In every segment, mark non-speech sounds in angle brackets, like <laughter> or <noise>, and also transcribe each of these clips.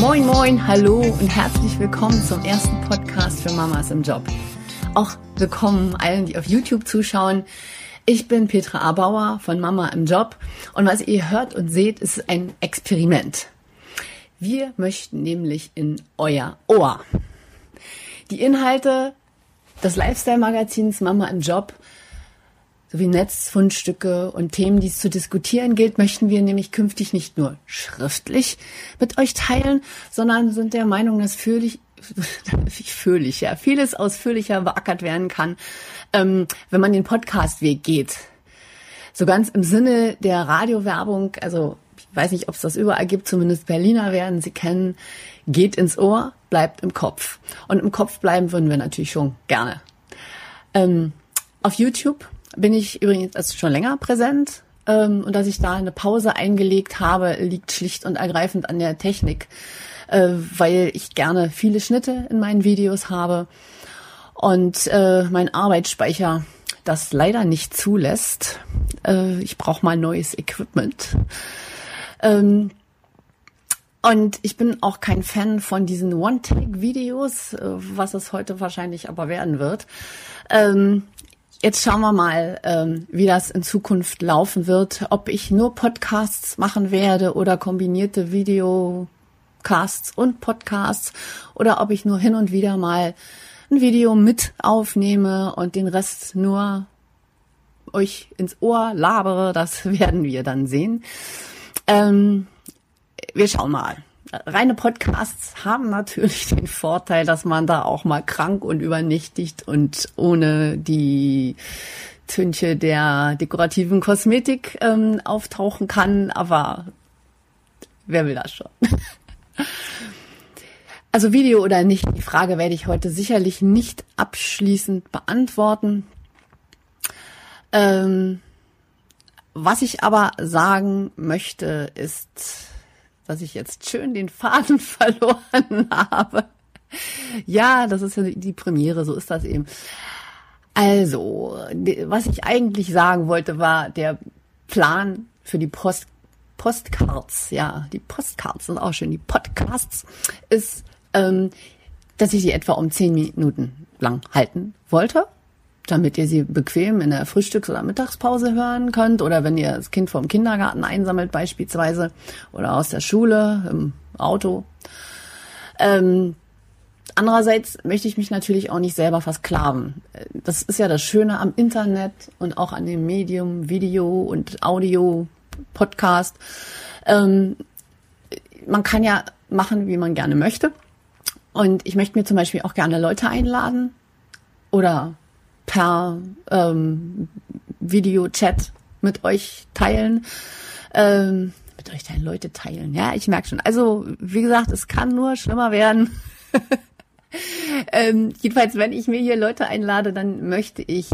Moin, moin, hallo und herzlich willkommen zum ersten Podcast für Mamas im Job. Auch willkommen allen, die auf YouTube zuschauen. Ich bin Petra Abauer von Mama im Job und was ihr hört und seht, ist ein Experiment. Wir möchten nämlich in euer Ohr. Die Inhalte des Lifestyle-Magazins Mama im Job sowie Netzfundstücke und Themen, die es zu diskutieren gilt, möchten wir nämlich künftig nicht nur schriftlich mit euch teilen, sondern sind der Meinung, dass fühlig, <laughs> fühlig, ja, vieles ausführlicher beackert werden kann, ähm, wenn man den Podcastweg geht. So ganz im Sinne der Radiowerbung, also ich weiß nicht, ob es das überall gibt, zumindest Berliner werden sie kennen, geht ins Ohr, bleibt im Kopf. Und im Kopf bleiben würden wir natürlich schon gerne. Ähm, auf YouTube bin ich übrigens also schon länger präsent. Ähm, und dass ich da eine Pause eingelegt habe, liegt schlicht und ergreifend an der Technik, äh, weil ich gerne viele Schnitte in meinen Videos habe und äh, mein Arbeitsspeicher das leider nicht zulässt. Äh, ich brauche mal neues Equipment. Ähm, und ich bin auch kein Fan von diesen One-Take-Videos, äh, was es heute wahrscheinlich aber werden wird. Ähm, Jetzt schauen wir mal, ähm, wie das in Zukunft laufen wird, ob ich nur Podcasts machen werde oder kombinierte Videocasts und Podcasts oder ob ich nur hin und wieder mal ein Video mit aufnehme und den Rest nur euch ins Ohr labere. Das <laughs> werden wir dann sehen. Ähm, wir schauen mal reine Podcasts haben natürlich den Vorteil, dass man da auch mal krank und übernächtigt und ohne die Tünche der dekorativen Kosmetik ähm, auftauchen kann, aber wer will das schon? <laughs> Also Video oder nicht, die Frage werde ich heute sicherlich nicht abschließend beantworten. Ähm, was ich aber sagen möchte, ist, dass ich jetzt schön den Faden <laughs> verloren habe. Ja, das ist ja die Premiere, so ist das eben. Also, was ich eigentlich sagen wollte, war der Plan für die Post Postcards, ja, die Postcards sind auch schön, die Podcasts, ist, ähm, dass ich die etwa um zehn Minuten lang halten wollte damit ihr sie bequem in der Frühstücks- oder Mittagspause hören könnt oder wenn ihr das Kind vom Kindergarten einsammelt beispielsweise oder aus der Schule im Auto. Ähm, andererseits möchte ich mich natürlich auch nicht selber versklaven. Das ist ja das Schöne am Internet und auch an dem Medium Video und Audio, Podcast. Ähm, man kann ja machen, wie man gerne möchte. Und ich möchte mir zum Beispiel auch gerne Leute einladen oder per ähm, Videochat mit euch teilen. Ähm, mit euch teilen, Leute teilen. Ja, ich merke schon. Also, wie gesagt, es kann nur schlimmer werden. <laughs> ähm, jedenfalls, wenn ich mir hier Leute einlade, dann möchte ich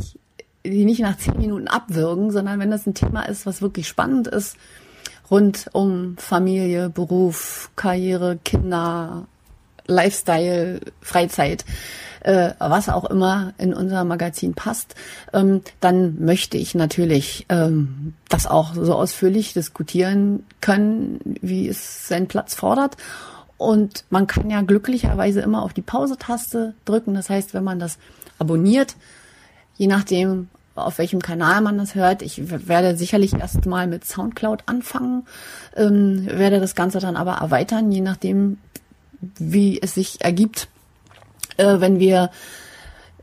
die nicht nach zehn Minuten abwürgen, sondern wenn das ein Thema ist, was wirklich spannend ist, rund um Familie, Beruf, Karriere, Kinder, Lifestyle, Freizeit, äh, was auch immer in unser Magazin passt, ähm, dann möchte ich natürlich ähm, das auch so ausführlich diskutieren können, wie es seinen Platz fordert. Und man kann ja glücklicherweise immer auf die Pause-Taste drücken. Das heißt, wenn man das abonniert, je nachdem, auf welchem Kanal man das hört. Ich werde sicherlich erst mal mit Soundcloud anfangen, ähm, werde das Ganze dann aber erweitern, je nachdem, wie es sich ergibt, äh, wenn wir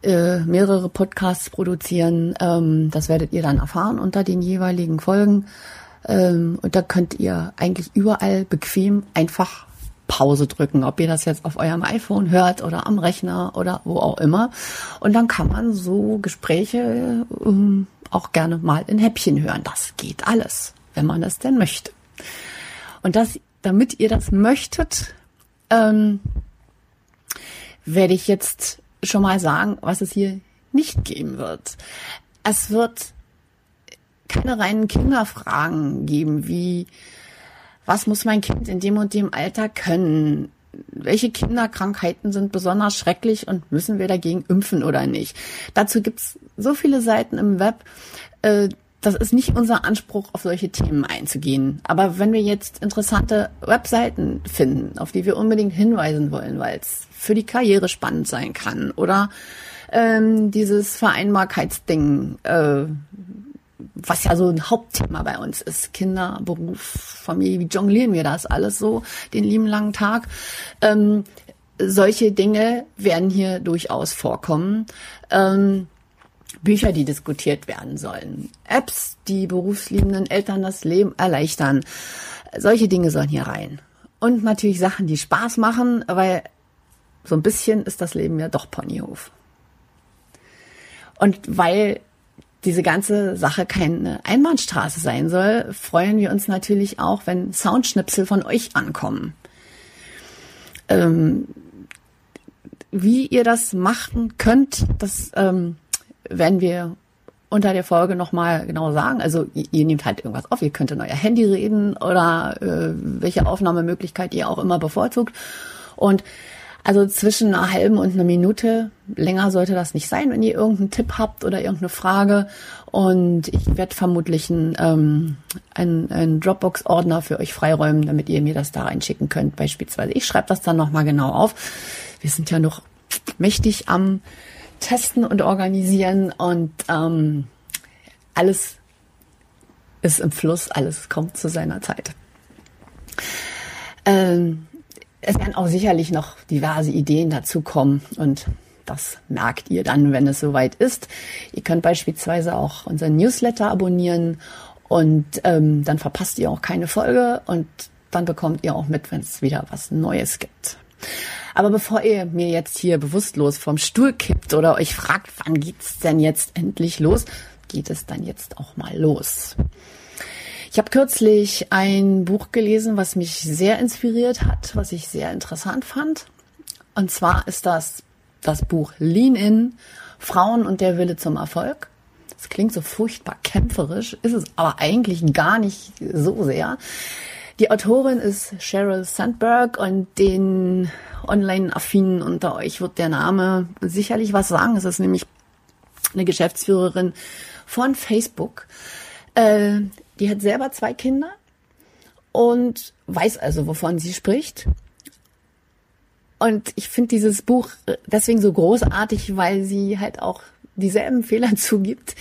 äh, mehrere Podcasts produzieren. Ähm, das werdet ihr dann erfahren unter den jeweiligen Folgen. Ähm, und da könnt ihr eigentlich überall bequem einfach Pause drücken, ob ihr das jetzt auf eurem iPhone hört oder am Rechner oder wo auch immer. Und dann kann man so Gespräche ähm, auch gerne mal in Häppchen hören. Das geht alles, wenn man das denn möchte. Und das, damit ihr das möchtet, ähm, werde ich jetzt schon mal sagen, was es hier nicht geben wird. Es wird keine reinen Kinderfragen geben, wie was muss mein Kind in dem und dem Alter können? Welche Kinderkrankheiten sind besonders schrecklich und müssen wir dagegen impfen oder nicht? Dazu gibt's so viele Seiten im Web, äh, das ist nicht unser Anspruch, auf solche Themen einzugehen. Aber wenn wir jetzt interessante Webseiten finden, auf die wir unbedingt hinweisen wollen, weil es für die Karriere spannend sein kann oder ähm, dieses Vereinbarkeitsding, äh, was ja so ein Hauptthema bei uns ist, Kinder, Beruf, Familie, wie jonglieren wir das alles so den lieben langen Tag? Ähm, solche Dinge werden hier durchaus vorkommen. Ähm, Bücher, die diskutiert werden sollen, Apps, die berufsliebenden Eltern das Leben erleichtern. Solche Dinge sollen hier rein. Und natürlich Sachen, die Spaß machen, weil so ein bisschen ist das Leben ja doch Ponyhof. Und weil diese ganze Sache keine Einbahnstraße sein soll, freuen wir uns natürlich auch, wenn Soundschnipsel von euch ankommen. Ähm, wie ihr das machen könnt, das ähm, werden wir unter der Folge nochmal genau sagen. Also ihr, nehmt halt irgendwas auf, ihr könnt in euer Handy reden oder äh, welche Aufnahmemöglichkeit ihr auch immer bevorzugt. Und also zwischen einer halben und einer Minute, länger sollte das nicht sein, wenn ihr irgendeinen Tipp habt oder irgendeine Frage. Und ich werde vermutlich einen, ähm, einen, einen Dropbox-Ordner für euch freiräumen, damit ihr mir das da reinschicken könnt beispielsweise. Ich schreibe das dann nochmal genau auf. Wir sind ja noch mächtig am testen und organisieren und ähm, alles ist im Fluss, alles kommt zu seiner Zeit. Ähm, es werden auch sicherlich noch diverse Ideen dazu kommen und das merkt ihr dann, wenn es soweit ist. Ihr könnt beispielsweise auch unseren Newsletter abonnieren und ähm, dann verpasst ihr auch keine Folge und dann bekommt ihr auch mit, wenn es wieder was Neues gibt. Aber bevor ihr mir jetzt hier bewusstlos vom Stuhl kippt oder euch fragt, wann geht's denn jetzt endlich los, geht es dann jetzt auch mal los. Ich habe kürzlich ein Buch gelesen, was mich sehr inspiriert hat, was ich sehr interessant fand. Und zwar ist das das Buch Lean In, Frauen und der Wille zum Erfolg. Das klingt so furchtbar kämpferisch, ist es aber eigentlich gar nicht so sehr. Die Autorin ist Sheryl Sandberg und den Online-Affinen unter euch wird der Name sicherlich was sagen. Es ist nämlich eine Geschäftsführerin von Facebook. Äh, die hat selber zwei Kinder und weiß also, wovon sie spricht. Und ich finde dieses Buch deswegen so großartig, weil sie halt auch dieselben <laughs> Fehler zugibt,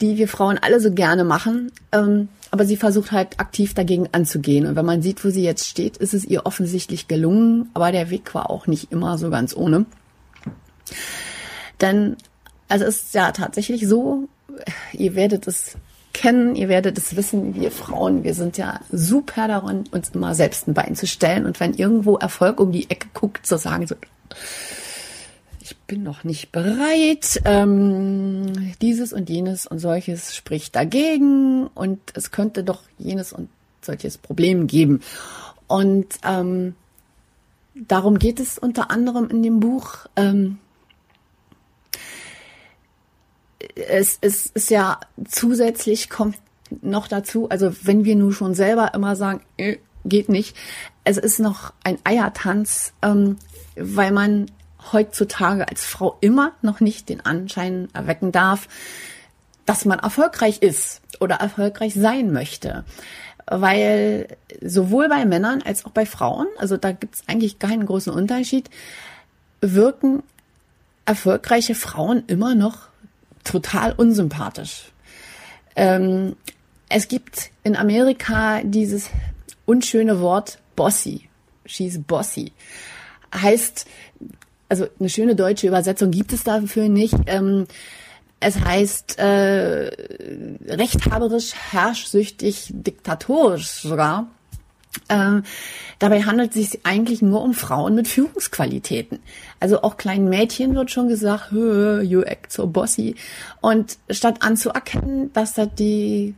die wir Frauen alle so gerne machen. Ähm, aber sie versucht halt aktiv dagegen anzugehen. Und wenn man sieht, wo sie jetzt steht, ist es ihr offensichtlich gelungen, aber der Weg war auch nicht immer so ganz ohne. Denn, also es ist ja tatsächlich so, ihr werdet es kennen, ihr werdet es wissen, wir Frauen, wir sind ja super daran, uns immer selbst ein Bein zu stellen und wenn irgendwo Erfolg um die Ecke guckt, zu sagen so, ich bin noch nicht bereit, ähm, dieses und jenes und solches spricht dagegen und es könnte doch jenes und solches Problem geben. Und ähm, darum geht es unter anderem in dem Buch. Ähm, es, es ist ja zusätzlich kommt noch dazu, also wenn wir nun schon selber immer sagen, äh, geht nicht, es ist noch ein Eiertanz, ähm, weil man heutzutage als Frau immer noch nicht den Anschein erwecken darf, dass man erfolgreich ist oder erfolgreich sein möchte. Weil sowohl bei Männern als auch bei Frauen, also da gibt es eigentlich keinen großen Unterschied, wirken erfolgreiche Frauen immer noch total unsympathisch. Ähm, es gibt in Amerika dieses unschöne Wort bossy. She's bossy. Heißt, also eine schöne deutsche Übersetzung gibt es dafür nicht. Ähm, es heißt äh, rechthaberisch, herrschsüchtig, diktatorisch sogar. Ähm, dabei handelt es sich eigentlich nur um Frauen mit Führungsqualitäten. Also auch kleinen Mädchen wird schon gesagt, you act so bossy. Und statt anzuerkennen, dass das die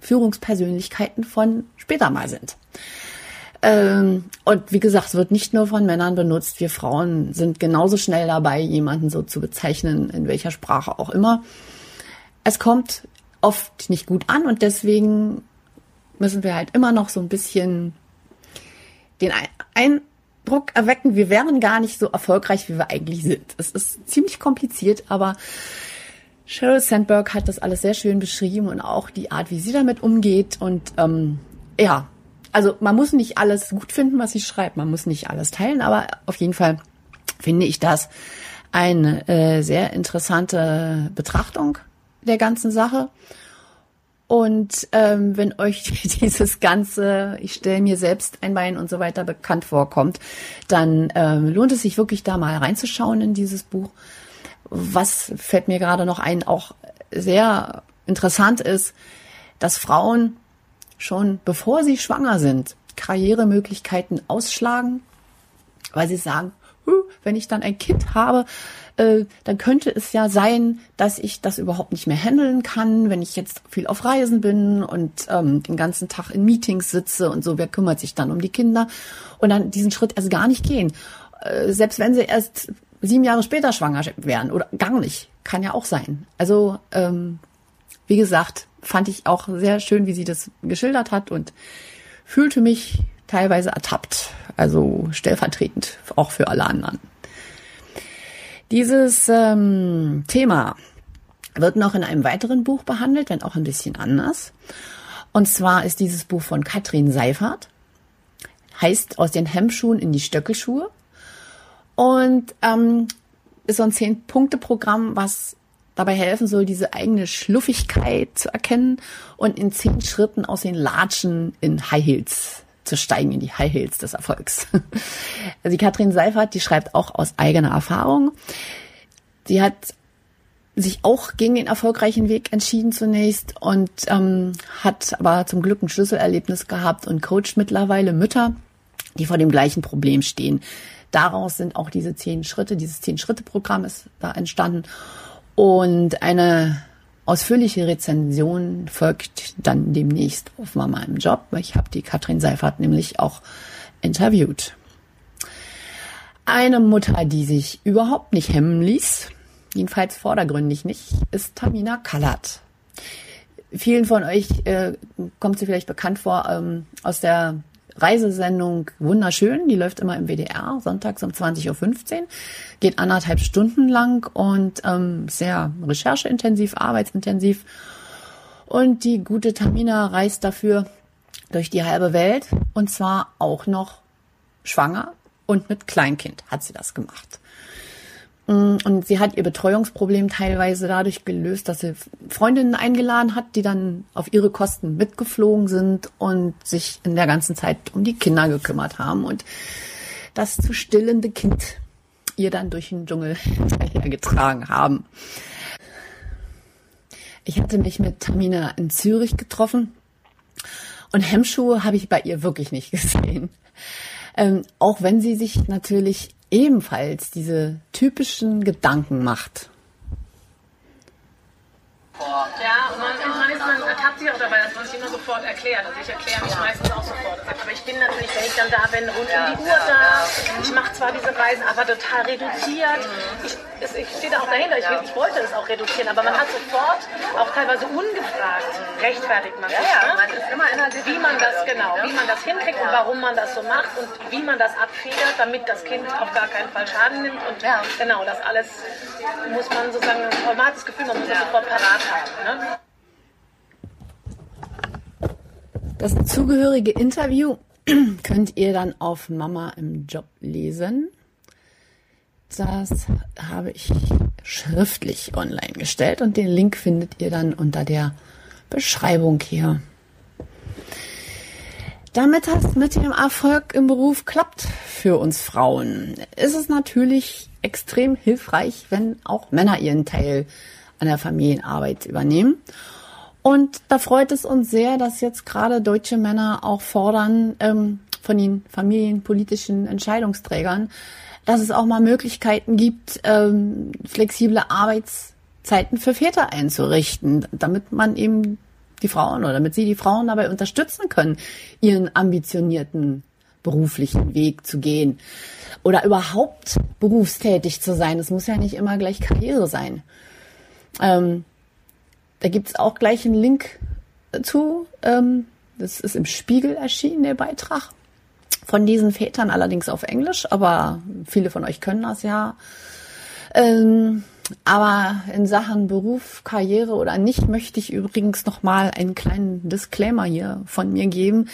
Führungspersönlichkeiten von später mal sind. Ähm, und wie gesagt, es wird nicht nur von Männern benutzt. Wir Frauen sind genauso schnell dabei, jemanden so zu bezeichnen, in welcher Sprache auch immer. Es kommt oft nicht gut an und deswegen müssen wir halt immer noch so ein bisschen den Eindruck erwecken, wir wären gar nicht so erfolgreich, wie wir eigentlich sind. Es ist ziemlich kompliziert, aber Sheryl Sandberg hat das alles sehr schön beschrieben und auch die Art, wie sie damit umgeht. Und ähm, ja, also man muss nicht alles gut finden, was sie schreibt, man muss nicht alles teilen, aber auf jeden Fall finde ich das eine äh, sehr interessante Betrachtung der ganzen Sache. Und ähm, wenn euch <laughs> dieses ganze, ich stelle mir selbst ein Bein und so weiter bekannt vorkommt, dann ähm, lohnt es sich wirklich da mal reinzuschauen in dieses Buch was fällt mir gerade noch ein, auch sehr interessant ist, dass Frauen schon bevor sie schwanger sind, Karrieremöglichkeiten ausschlagen, weil sie sagen, wenn ich dann ein Kind habe, äh, dann könnte es ja sein, dass ich das überhaupt nicht mehr handeln kann, wenn ich jetzt viel auf Reisen bin und ähm, den ganzen Tag in Meetings sitze und so, wer kümmert sich dann um die Kinder? Und dann diesen Schritt also gar nicht gehen. Äh, selbst wenn sie erst sieben Jahre später schwanger werden oder gar nicht. Kann ja auch sein. Also, ähm, wie gesagt, fand ich auch sehr schön, wie sie das geschildert hat und fühlte mich teilweise ertappt. Also stellvertretend auch für alle anderen. Dieses ähm, Thema wird noch in einem weiteren Buch behandelt, wenn auch ein bisschen anders. Und zwar ist dieses Buch von Katrin Seifert, heißt Aus den Hemmschuhen in die Stöckelschuhe. Und ähm, ist so ein Zehn-Punkte-Programm, was dabei helfen soll, diese eigene Schluffigkeit zu erkennen und in zehn Schritten aus den Latschen in High Heels zu steigen, in die High Heels des Erfolgs. <laughs> Also die Katrin Seifert, die schreibt auch aus eigener Erfahrung. Die hat sich auch gegen den erfolgreichen Weg entschieden zunächst und ähm, hat aber zum Glück ein Schlüsselerlebnis gehabt und coacht mittlerweile Mütter, die vor dem gleichen Problem stehen. Daraus sind auch diese zehn Schritte, dieses Zehn-Schritte-Programm ist da entstanden. Und eine ausführliche Rezension folgt dann demnächst auf Mama im Job. Ich habe die Katrin Seifert nämlich auch interviewt. Eine Mutter, die sich überhaupt nicht hemmen ließ, jedenfalls vordergründig nicht, ist Tamina Kallert. Vielen von euch äh, kommt sie vielleicht bekannt vor ähm, aus der Reisesendung wunderschön. Die läuft immer im WDR, sonntags um 20.15 Uhr. Geht anderthalb Stunden lang und ähm, sehr rechercheintensiv, arbeitsintensiv. Und die gute Tamina reist dafür durch die halbe Welt und zwar auch noch schwanger und mit Kleinkind hat sie das gemacht. Mm, und sie hat ihr Betreuungsproblem teilweise dadurch gelöst, dass sie Freundinnen eingeladen hat, die dann auf ihre Kosten mitgeflogen sind und sich in der ganzen Zeit um die Kinder gekümmert haben und das zu stillende Kind ihr dann durch den Dschungel getragen haben. Ich hatte mich mit Tamina in Zürich getroffen und Hemmschuhe habe ich bei ihr wirklich nicht <laughs> gesehen. Ähm, auch wenn sie sich natürlich ebenfalls diese typischen Gedanken macht. Ja, und man, man, ist, man ertappt sich auch dabei, dass man sich immer sofort erklärt. Also ich erkläre mich meistens auch sofort. Aber ich bin natürlich, wenn ich dann da bin, rund um die Uhr da. Ich mache zwar diese Reisen, aber total reduziert. Ich, ich stehe da auch dahinter. Ich, ich, wollte es auch reduzieren, aber man hat sofort, auch teilweise ungefragt, rechtfertigt man sich. Ja, ja, ne? immer wie man das genau, wie man das hinkriegt und warum man das so macht und wie man das abfedert, damit das Kind auf gar keinen Fall Schaden nimmt. Und genau, das alles muss man sozusagen, man hat das Gefühl, man muss das sofort parat Ne? Das zugehörige Interview <clears throat> könnt ihr dann auf Mama im Job lesen. Das habe ich schriftlich online gestellt und den Link findet ihr dann unter der Beschreibung hier. Damit das mit dem Erfolg im Beruf klappt für uns Frauen, ist es natürlich extrem hilfreich, wenn auch Männer ihren Teil an der Familienarbeit übernehmen. Und da freut es uns sehr, dass jetzt gerade deutsche Männer auch fordern ähm, von den familienpolitischen Entscheidungsträgern, dass es auch mal Möglichkeiten gibt, ähm, flexible Arbeitszeiten für Väter einzurichten, damit man eben die Frauen oder damit sie die Frauen dabei unterstützen können, ihren ambitionierten beruflichen Weg zu gehen oder überhaupt berufstätig zu sein. Es muss ja nicht immer gleich Karriere sein. Ähm, da gibt's auch gleich einen Link zu. Ähm, das ist im Spiegel erschienen, der Beitrag von diesen Vätern, allerdings auf Englisch, aber viele von euch können das ja. Ähm, aber in Sachen Beruf, Karriere oder nicht möchte ich übrigens noch mal einen kleinen Disclaimer hier von mir geben.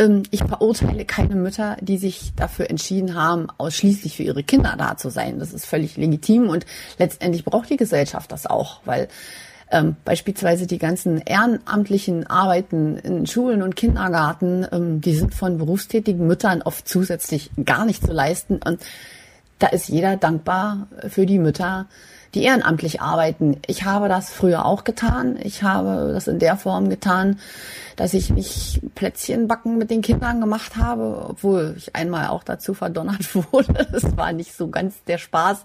Ähm, ich verurteile keine Mütter, die sich dafür entschieden haben, ausschließlich für ihre Kinder da zu sein. Das ist völlig legitim und letztendlich braucht die Gesellschaft das auch, weil ähm, beispielsweise die ganzen ehrenamtlichen Arbeiten in Schulen und Kindergarten, ähm, die sind von berufstätigen Müttern oft zusätzlich gar nicht zu leisten. Und da ist jeder dankbar für die Mütter, die ehrenamtlich arbeiten. Ich habe das früher auch getan. Ich habe das in der Form getan, dass ich nicht Plätzchen backen mit den Kindern gemacht habe, obwohl ich einmal auch dazu verdonnert <laughs> wurde. Das war nicht so ganz der Spaß.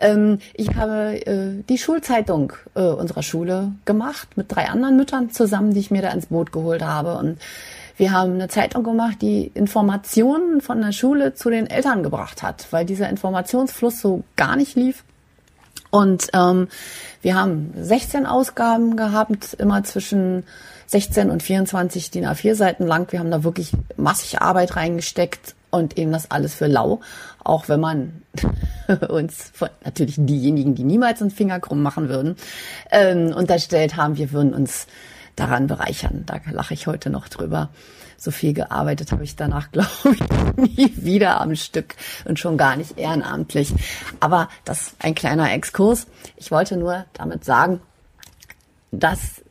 Ähm, ich habe äh, die Schulzeitung äh, unserer Schule gemacht mit drei anderen Müttern zusammen, die ich mir da ins Boot geholt habe und wir haben eine Zeitung gemacht, die Informationen von der Schule zu den Eltern gebracht hat, weil dieser Informationsfluss so gar nicht lief. Und ähm, wir haben 16 Ausgaben gehabt, immer zwischen 16 und 24 DIN A4 Seiten lang. Wir haben da wirklich massig Arbeit reingesteckt und eben das alles für lau. Auch wenn man <laughs> uns, von, natürlich diejenigen, die niemals einen Finger krumm machen würden, ähm, unterstellt haben, wir würden uns daran bereichern. Da lache ich heute noch drüber so viel gearbeitet habe ich danach, <laughs> glaube ich, nie wieder am Stück und schon gar nicht ehrenamtlich. Aber das ist ein kleiner Exkurs. Ich wollte nur damit sagen, dass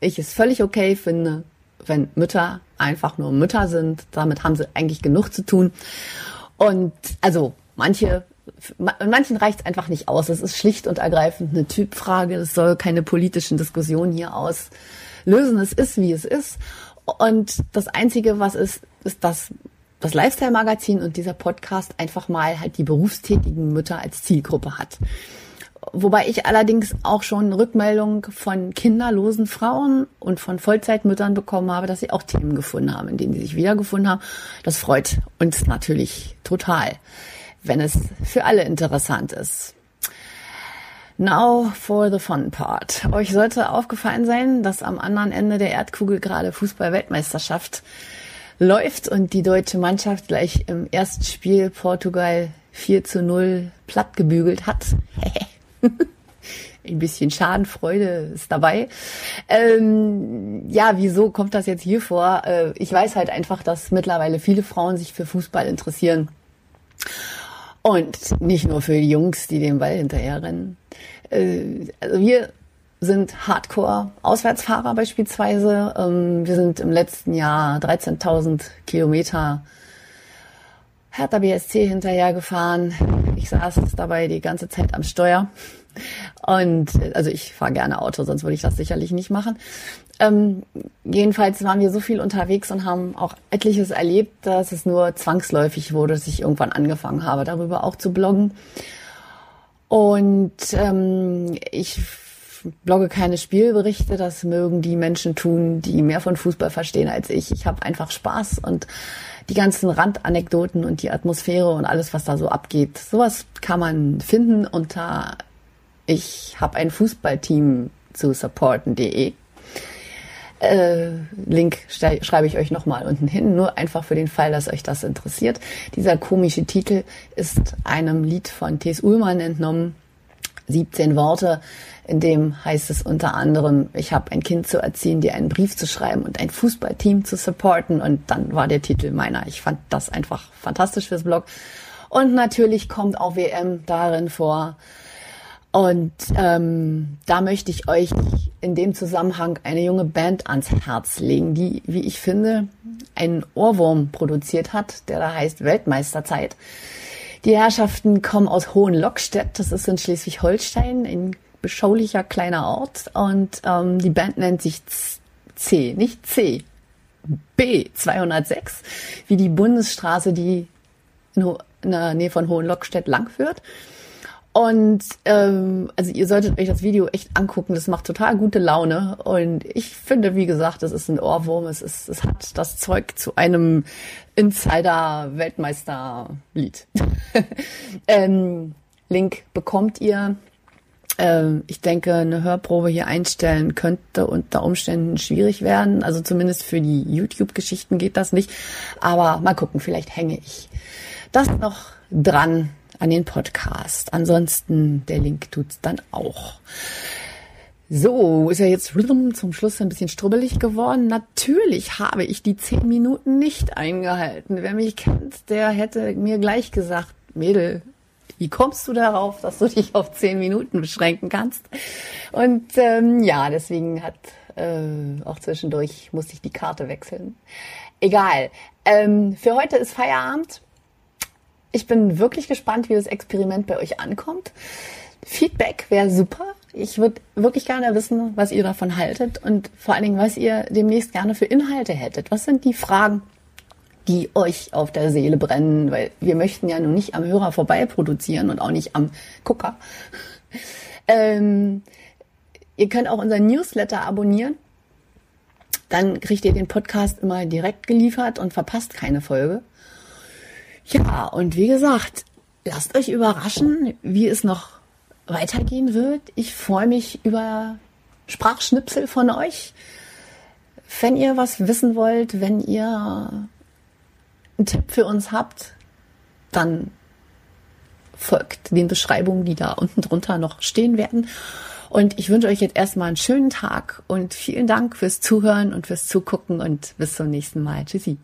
ich es völlig okay finde, wenn Mütter einfach nur Mütter sind. Damit haben sie eigentlich genug zu tun. Und also manche manchen reicht es einfach nicht aus. Es ist schlicht und ergreifend eine Typfrage. Es soll keine politischen Diskussionen hier auslösen. Es ist, wie es ist. Und das Einzige, was ist, ist, dass das Lifestyle-Magazin und dieser Podcast einfach mal halt die berufstätigen Mütter als Zielgruppe hat. Wobei ich allerdings auch schon Rückmeldungen von kinderlosen Frauen und von Vollzeitmüttern bekommen habe, dass sie auch Themen gefunden haben, in denen sie sich wiedergefunden haben. Das freut uns natürlich total, wenn es für alle interessant ist. Now for the fun part. Euch sollte aufgefallen sein, dass am anderen Ende der Erdkugel gerade Fußball-Weltmeisterschaft läuft und die deutsche Mannschaft gleich im ersten Spiel Portugal 4 zu 0 platt gebügelt hat. <laughs> Ein bisschen Schadenfreude ist dabei. Ähm, ja, wieso kommt das jetzt hier vor? Äh, ich weiß halt einfach, dass mittlerweile viele Frauen sich für Fußball interessieren. Und nicht nur für die Jungs, die den Ball hinterherrennen. Äh, also wir sind Hardcore-Auswärtsfahrer beispielsweise. Ähm, wir sind im letzten Jahr 13.000 Kilometer Hertha BSC hinterhergefahren. Ich saß dabei die ganze Zeit am Steuer. Und also ich fahre gerne Auto, sonst würde ich das sicherlich nicht machen. Ähm, jedenfalls waren wir so viel unterwegs und haben auch etliches erlebt, dass es nur zwangsläufig wurde, dass ich irgendwann angefangen habe, darüber auch zu bloggen. Und ähm, ich blogge keine Spielberichte, das mögen die Menschen tun, die mehr von Fußball verstehen als ich. Ich habe einfach Spaß und die ganzen Randanekdoten und die Atmosphäre und alles, was da so abgeht, sowas kann man finden unter ich habe ein Fußballteam zu supporten.de äh, Link schreibe ich euch nochmal unten hin, nur einfach für den Fall, dass euch das interessiert. Dieser komische Titel ist einem Lied von T.S. Ullmann entnommen. 17 Worte, in dem heißt es unter anderem, ich habe ein Kind zu erziehen, dir einen Brief zu schreiben und ein Fußballteam zu supporten. Und dann war der Titel meiner. Ich fand das einfach fantastisch fürs Blog. Und natürlich kommt auch WM darin vor. Und ähm, da möchte ich euch in dem Zusammenhang eine junge Band ans Herz legen, die, wie ich finde, einen Ohrwurm produziert hat, der da heißt Weltmeisterzeit. Die Herrschaften kommen aus Hohenlockstedt, das ist in Schleswig-Holstein, ein beschaulicher kleiner Ort. Und ähm, die Band nennt sich C, nicht C, B 206, wie die Bundesstraße, die in, in der Nähe von Hohenlockstedt langführt. Und ähm, also ihr solltet euch das Video echt angucken. Das macht total gute Laune. Und ich finde, wie gesagt, das ist ein Ohrwurm. Es, ist, es hat das Zeug zu einem Insider-Weltmeister-Lied. <laughs> ähm, Link bekommt ihr. Ähm, ich denke, eine Hörprobe hier einstellen könnte unter Umständen schwierig werden. Also zumindest für die YouTube-Geschichten geht das nicht. Aber mal gucken, vielleicht hänge ich das noch dran an den Podcast. Ansonsten, der Link tut's dann auch. So, ist ja jetzt zum Schluss ein bisschen strubbelig geworden. Natürlich habe ich die zehn Minuten nicht eingehalten. Wer mich kennt, der hätte mir gleich gesagt, Mädel, wie kommst du darauf, dass du dich auf zehn Minuten beschränken kannst? Und ähm, ja, deswegen hat äh, auch zwischendurch musste ich die Karte wechseln. Egal. Ähm, für heute ist Feierabend. Ich bin wirklich gespannt, wie das Experiment bei euch ankommt. Feedback wäre super. Ich würde wirklich gerne wissen, was ihr davon haltet und vor allen Dingen, was ihr demnächst gerne für Inhalte hättet. Was sind die Fragen, die euch auf der Seele brennen? Weil wir möchten ja nun nicht am Hörer vorbei produzieren und auch nicht am Gucker. <laughs> Ähm, ihr könnt auch unseren Newsletter abonnieren. Dann kriegt ihr den Podcast immer direkt geliefert und verpasst keine Folge. Ja, und wie gesagt, lasst euch überraschen, wie es noch weitergehen wird. Ich freue mich über Sprachschnipsel von euch. Wenn ihr was wissen wollt, wenn ihr einen Tipp für uns habt, dann folgt den Beschreibungen, die da unten drunter noch stehen werden. Und ich wünsche euch jetzt erstmal einen schönen Tag und vielen Dank fürs Zuhören und fürs Zugucken und bis zum nächsten Mal. Tschüssi.